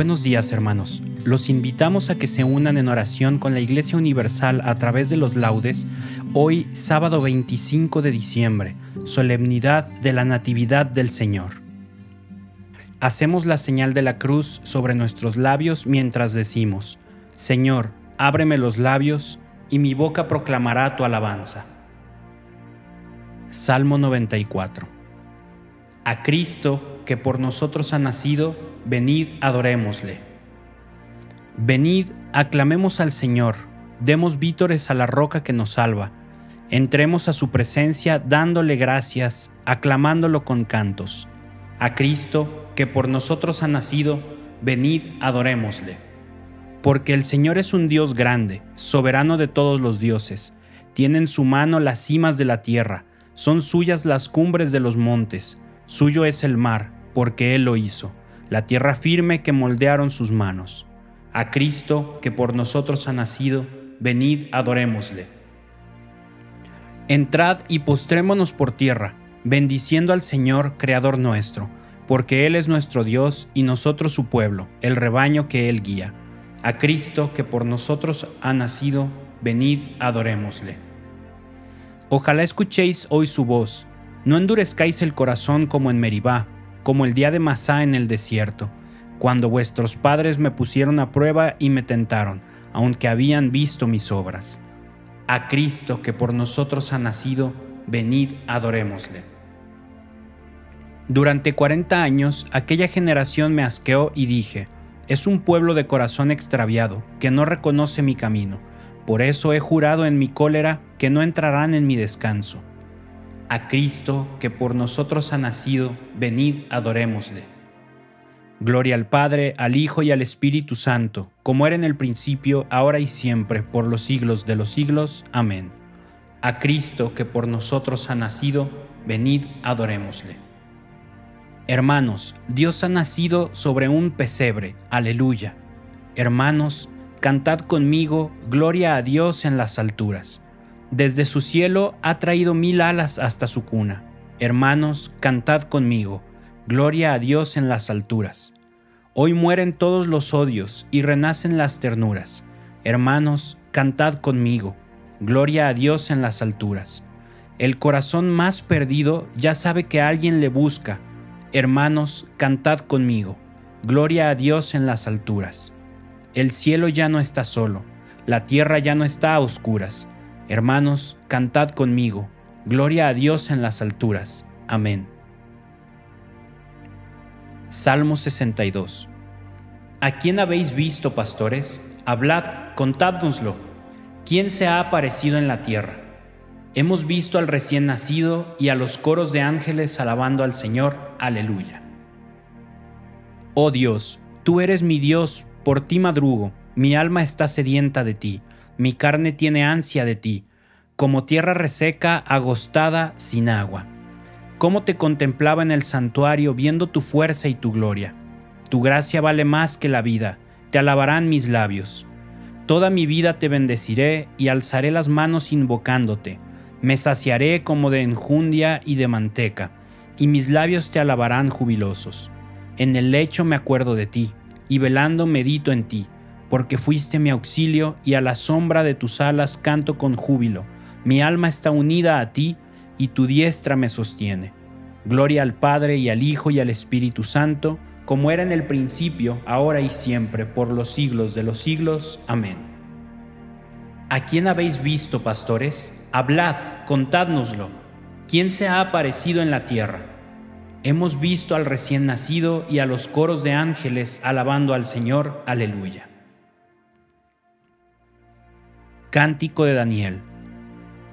Buenos días hermanos. Los invitamos a que se unan en oración con la Iglesia Universal a través de los laudes hoy sábado 25 de diciembre, solemnidad de la Natividad del Señor. Hacemos la señal de la cruz sobre nuestros labios mientras decimos, Señor, ábreme los labios y mi boca proclamará tu alabanza. Salmo 94. A Cristo que por nosotros ha nacido, venid adorémosle. Venid, aclamemos al Señor, demos vítores a la roca que nos salva, entremos a su presencia dándole gracias, aclamándolo con cantos. A Cristo, que por nosotros ha nacido, venid adorémosle. Porque el Señor es un Dios grande, soberano de todos los dioses, tiene en su mano las cimas de la tierra, son suyas las cumbres de los montes, suyo es el mar, porque Él lo hizo la tierra firme que moldearon sus manos. A Cristo, que por nosotros ha nacido, venid adorémosle. Entrad y postrémonos por tierra, bendiciendo al Señor, Creador nuestro, porque Él es nuestro Dios y nosotros su pueblo, el rebaño que Él guía. A Cristo, que por nosotros ha nacido, venid adorémosle. Ojalá escuchéis hoy su voz, no endurezcáis el corazón como en Meribá, como el día de Masá en el desierto, cuando vuestros padres me pusieron a prueba y me tentaron, aunque habían visto mis obras. A Cristo que por nosotros ha nacido, venid adorémosle. Durante cuarenta años aquella generación me asqueó y dije, es un pueblo de corazón extraviado, que no reconoce mi camino. Por eso he jurado en mi cólera que no entrarán en mi descanso a Cristo que por nosotros ha nacido, venid adorémosle. Gloria al Padre, al Hijo y al Espíritu Santo, como era en el principio, ahora y siempre, por los siglos de los siglos. Amén. A Cristo que por nosotros ha nacido, venid adorémosle. Hermanos, Dios ha nacido sobre un pesebre, aleluya. Hermanos, cantad conmigo, gloria a Dios en las alturas desde su cielo ha traído mil alas hasta su cuna. Hermanos, cantad conmigo, gloria a Dios en las alturas. Hoy mueren todos los odios y renacen las ternuras. Hermanos, cantad conmigo, gloria a Dios en las alturas. El corazón más perdido ya sabe que alguien le busca. Hermanos, cantad conmigo, gloria a Dios en las alturas. El cielo ya no está solo, la tierra ya no está a oscuras Hermanos, cantad conmigo, gloria a Dios en las alturas. Amén. Salmo 62. ¿A quién habéis visto, pastores? Hablad, contádnoslo. ¿Quién se ha aparecido en la tierra? Hemos visto al recién nacido y a los coros de ángeles alabando al Señor. Aleluya. Oh Dios, tú eres mi Dios, por ti madrugo, mi alma está sedienta de ti mi carne tiene ansia de ti, como tierra reseca, agostada, sin agua. Cómo te contemplaba en el santuario viendo tu fuerza y tu gloria. Tu gracia vale más que la vida, te alabarán mis labios. Toda mi vida te bendeciré y alzaré las manos invocándote. Me saciaré como de enjundia y de manteca, y mis labios te alabarán jubilosos. En el lecho me acuerdo de ti, y velando medito en ti, porque fuiste mi auxilio, y a la sombra de tus alas canto con júbilo. Mi alma está unida a ti, y tu diestra me sostiene. Gloria al Padre y al Hijo y al Espíritu Santo, como era en el principio, ahora y siempre, por los siglos de los siglos. Amén. ¿A quién habéis visto, pastores? Hablad, contádnoslo. ¿Quién se ha aparecido en la tierra? Hemos visto al recién nacido y a los coros de ángeles alabando al Señor. Aleluya. Cántico de Daniel.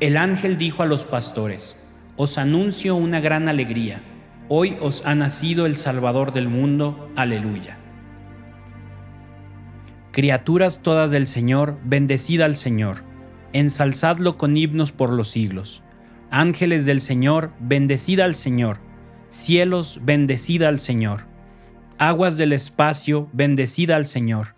El ángel dijo a los pastores, Os anuncio una gran alegría Hoy os ha nacido el Salvador del mundo. Aleluya. Criaturas todas del Señor, bendecida al Señor, ensalzadlo con himnos por los siglos. Ángeles del Señor, bendecida al Señor. Cielos, bendecida al Señor. Aguas del espacio, bendecida al Señor.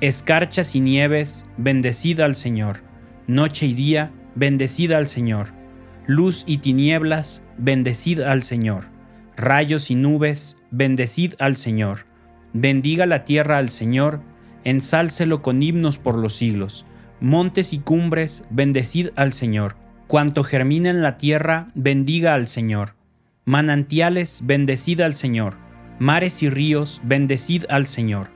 Escarchas y nieves, bendecida al Señor. Noche y día, bendecida al Señor. Luz y tinieblas, bendecida al Señor rayos y nubes, bendecid al Señor. Bendiga la tierra al Señor, ensálcelo con himnos por los siglos. Montes y cumbres, bendecid al Señor. Cuanto germina en la tierra, bendiga al Señor. Manantiales, bendecid al Señor. Mares y ríos, bendecid al Señor.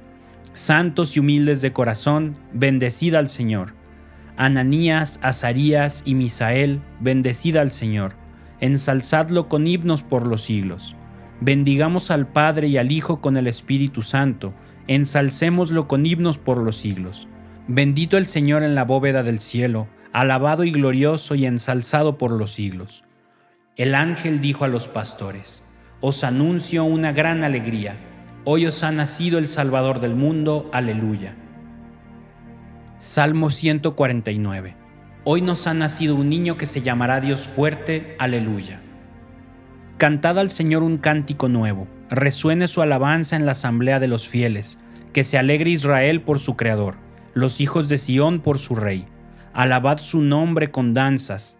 Santos y humildes de corazón, bendecida al Señor. Ananías, Azarías y Misael, bendecida al Señor. Ensalzadlo con himnos por los siglos. Bendigamos al Padre y al Hijo con el Espíritu Santo, ensalcémoslo con himnos por los siglos. Bendito el Señor en la bóveda del cielo, alabado y glorioso y ensalzado por los siglos. El ángel dijo a los pastores, Os anuncio una gran alegría, hoy os ha nacido el Salvador del mundo, aleluya. Salmo 149. Hoy nos ha nacido un niño que se llamará Dios fuerte, aleluya. Cantad al Señor un cántico nuevo, resuene su alabanza en la asamblea de los fieles, que se alegre Israel por su Creador, los hijos de Sión por su Rey. Alabad su nombre con danzas,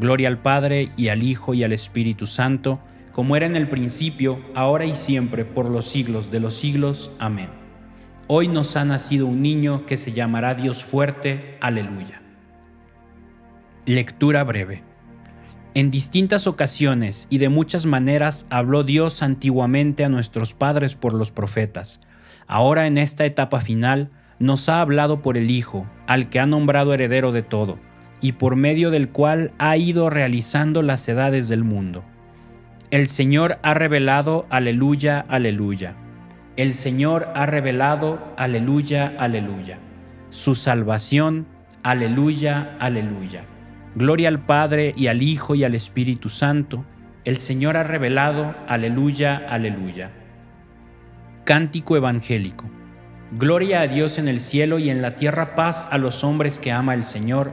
Gloria al Padre y al Hijo y al Espíritu Santo, como era en el principio, ahora y siempre, por los siglos de los siglos. Amén. Hoy nos ha nacido un niño que se llamará Dios fuerte. Aleluya. Lectura breve. En distintas ocasiones y de muchas maneras habló Dios antiguamente a nuestros padres por los profetas. Ahora en esta etapa final nos ha hablado por el Hijo, al que ha nombrado heredero de todo, y por medio del cual ha ido realizando las edades del mundo. El Señor ha revelado, aleluya, aleluya. El Señor ha revelado, aleluya, aleluya. Su salvación, aleluya, aleluya. Gloria al Padre y al Hijo y al Espíritu Santo. El Señor ha revelado, aleluya, aleluya. Cántico Evangélico. Gloria a Dios en el cielo y en la tierra paz a los hombres que ama el Señor,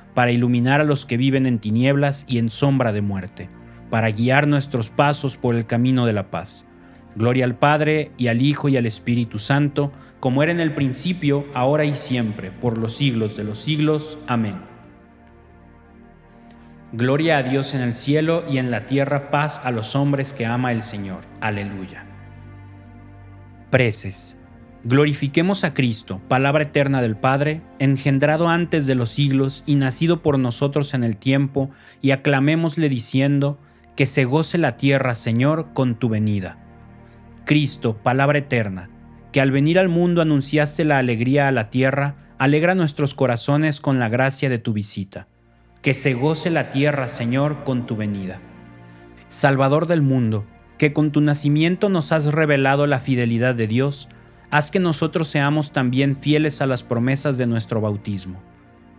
para iluminar a los que viven en tinieblas y en sombra de muerte para guiar nuestros pasos por el camino de la paz. Gloria al Padre y al Hijo y al Espíritu Santo, como era en el principio, ahora y siempre, por los siglos de los siglos. Amén. Gloria a Dios en el cielo y en la tierra paz a los hombres que ama el Señor. Aleluya. Preces. Glorifiquemos a Cristo, palabra eterna del Padre, engendrado antes de los siglos y nacido por nosotros en el tiempo, y aclamémosle diciendo, que se goce la tierra, Señor, con tu venida. Cristo, palabra eterna, que al venir al mundo anunciaste la alegría a la tierra, alegra nuestros corazones con la gracia de tu visita. Que se goce la tierra, Señor, con tu venida. Salvador del mundo, que con tu nacimiento nos has revelado la fidelidad de Dios, haz que nosotros seamos también fieles a las promesas de nuestro bautismo.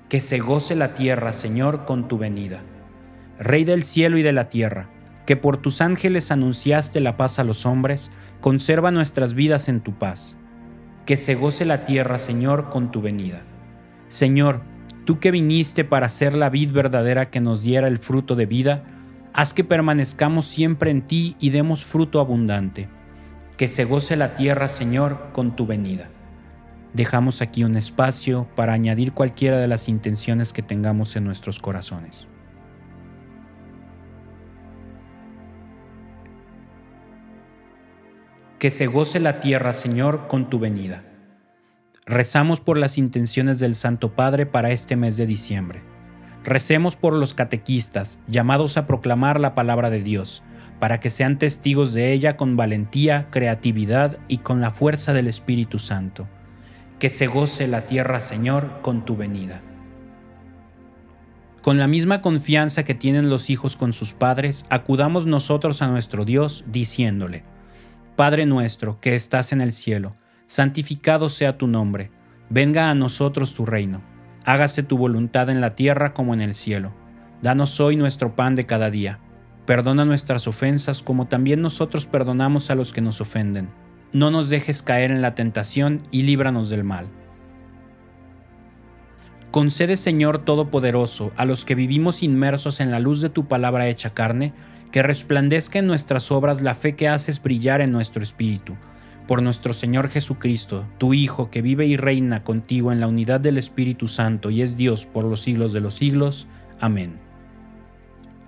Que se goce la tierra, Señor, con tu venida. Rey del cielo y de la tierra, que por tus ángeles anunciaste la paz a los hombres, conserva nuestras vidas en tu paz. Que se goce la tierra, Señor, con tu venida. Señor, tú que viniste para ser la vid verdadera que nos diera el fruto de vida, haz que permanezcamos siempre en ti y demos fruto abundante. Que se goce la tierra, Señor, con tu venida. Dejamos aquí un espacio para añadir cualquiera de las intenciones que tengamos en nuestros corazones. que se goce la tierra, Señor, con tu venida. Rezamos por las intenciones del Santo Padre para este mes de diciembre. Recemos por los catequistas, llamados a proclamar la palabra de Dios, para que sean testigos de ella con valentía, creatividad y con la fuerza del Espíritu Santo. Que se goce la tierra, Señor, con tu venida. Con la misma confianza que tienen los hijos con sus padres, acudamos nosotros a nuestro Dios, diciéndole, Padre nuestro que estás en el cielo, santificado sea tu nombre, venga a nosotros tu reino, hágase tu voluntad en la tierra como en el cielo. Danos hoy nuestro pan de cada día. Perdona nuestras ofensas como también nosotros perdonamos a los que nos ofenden. No nos dejes caer en la tentación y líbranos del mal. Concede Señor Todopoderoso a los que vivimos inmersos en la luz de tu palabra hecha carne, que resplandezca en nuestras obras la fe que haces brillar en nuestro espíritu. Por nuestro Señor Jesucristo, tu Hijo, que vive y reina contigo en la unidad del Espíritu Santo y es Dios por los siglos de los siglos. Amén.